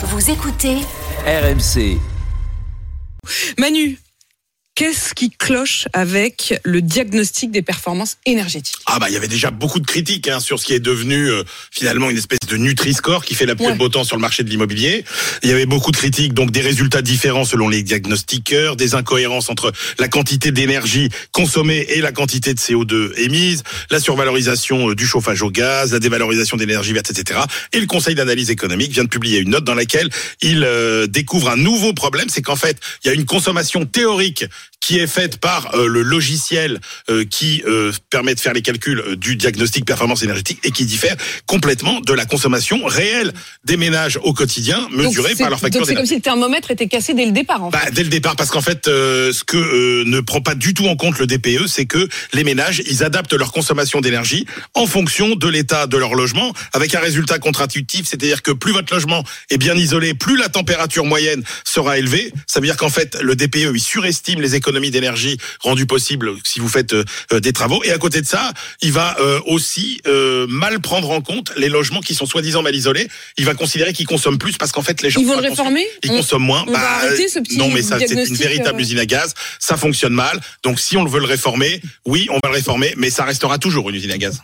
Vous écoutez RMC. Manu, qu'est-ce qui cloche avec le diagnostic des performances énergétiques? Ah bah il y avait déjà beaucoup de critiques hein, sur ce qui est devenu euh, finalement une espèce de Nutri-Score qui fait la pluie Ouais. le beau temps sur le marché de l'immobilier. Il y avait beaucoup de critiques, donc des résultats différents selon les diagnostiqueurs, des incohérences entre la quantité d'énergie consommée et la quantité de CO2 émise, la survalorisation euh, du chauffage au gaz, la dévalorisation d'énergie verte, etc. Et le Conseil d'analyse économique vient de publier une note dans laquelle il euh, découvre un nouveau problème, c'est qu'en fait il y a une consommation théorique qui est faite par euh, le logiciel euh, qui euh, permet de faire les calculs euh, du diagnostic performance énergétique et qui diffère complètement de la consommation réelle des ménages au quotidien mesurée Donc, par leur facture Donc c'est comme si le thermomètre était cassé dès le départ. En fait. Bah, dès le départ, parce qu'en fait, euh, ce que euh, ne prend pas du tout en compte le DPE, c'est que les ménages, ils adaptent leur consommation d'énergie en fonction de l'état de leur logement, avec un résultat contre-intuitif, c'est-à-dire que plus votre logement est bien isolé, plus la température moyenne sera élevée. Ça veut dire qu'en fait, le DPE, il surestime les économies d'énergie rendues possibles si vous faites euh, euh, des travaux. Et à côté de ça, il va euh, aussi euh, mal prendre en compte les logements qui sont soi-disant mal isolés. Il va considérer qu'ils consomment plus parce qu'en fait, les gens Ils vont le réformer ils On- consomment moins. on va arrêter ce petit non, mais ça, c'est une véritable usine à gaz. Ça fonctionne mal. Donc, si on veut le réformer, oui, on va le réformer, mais ça restera toujours une usine à gaz.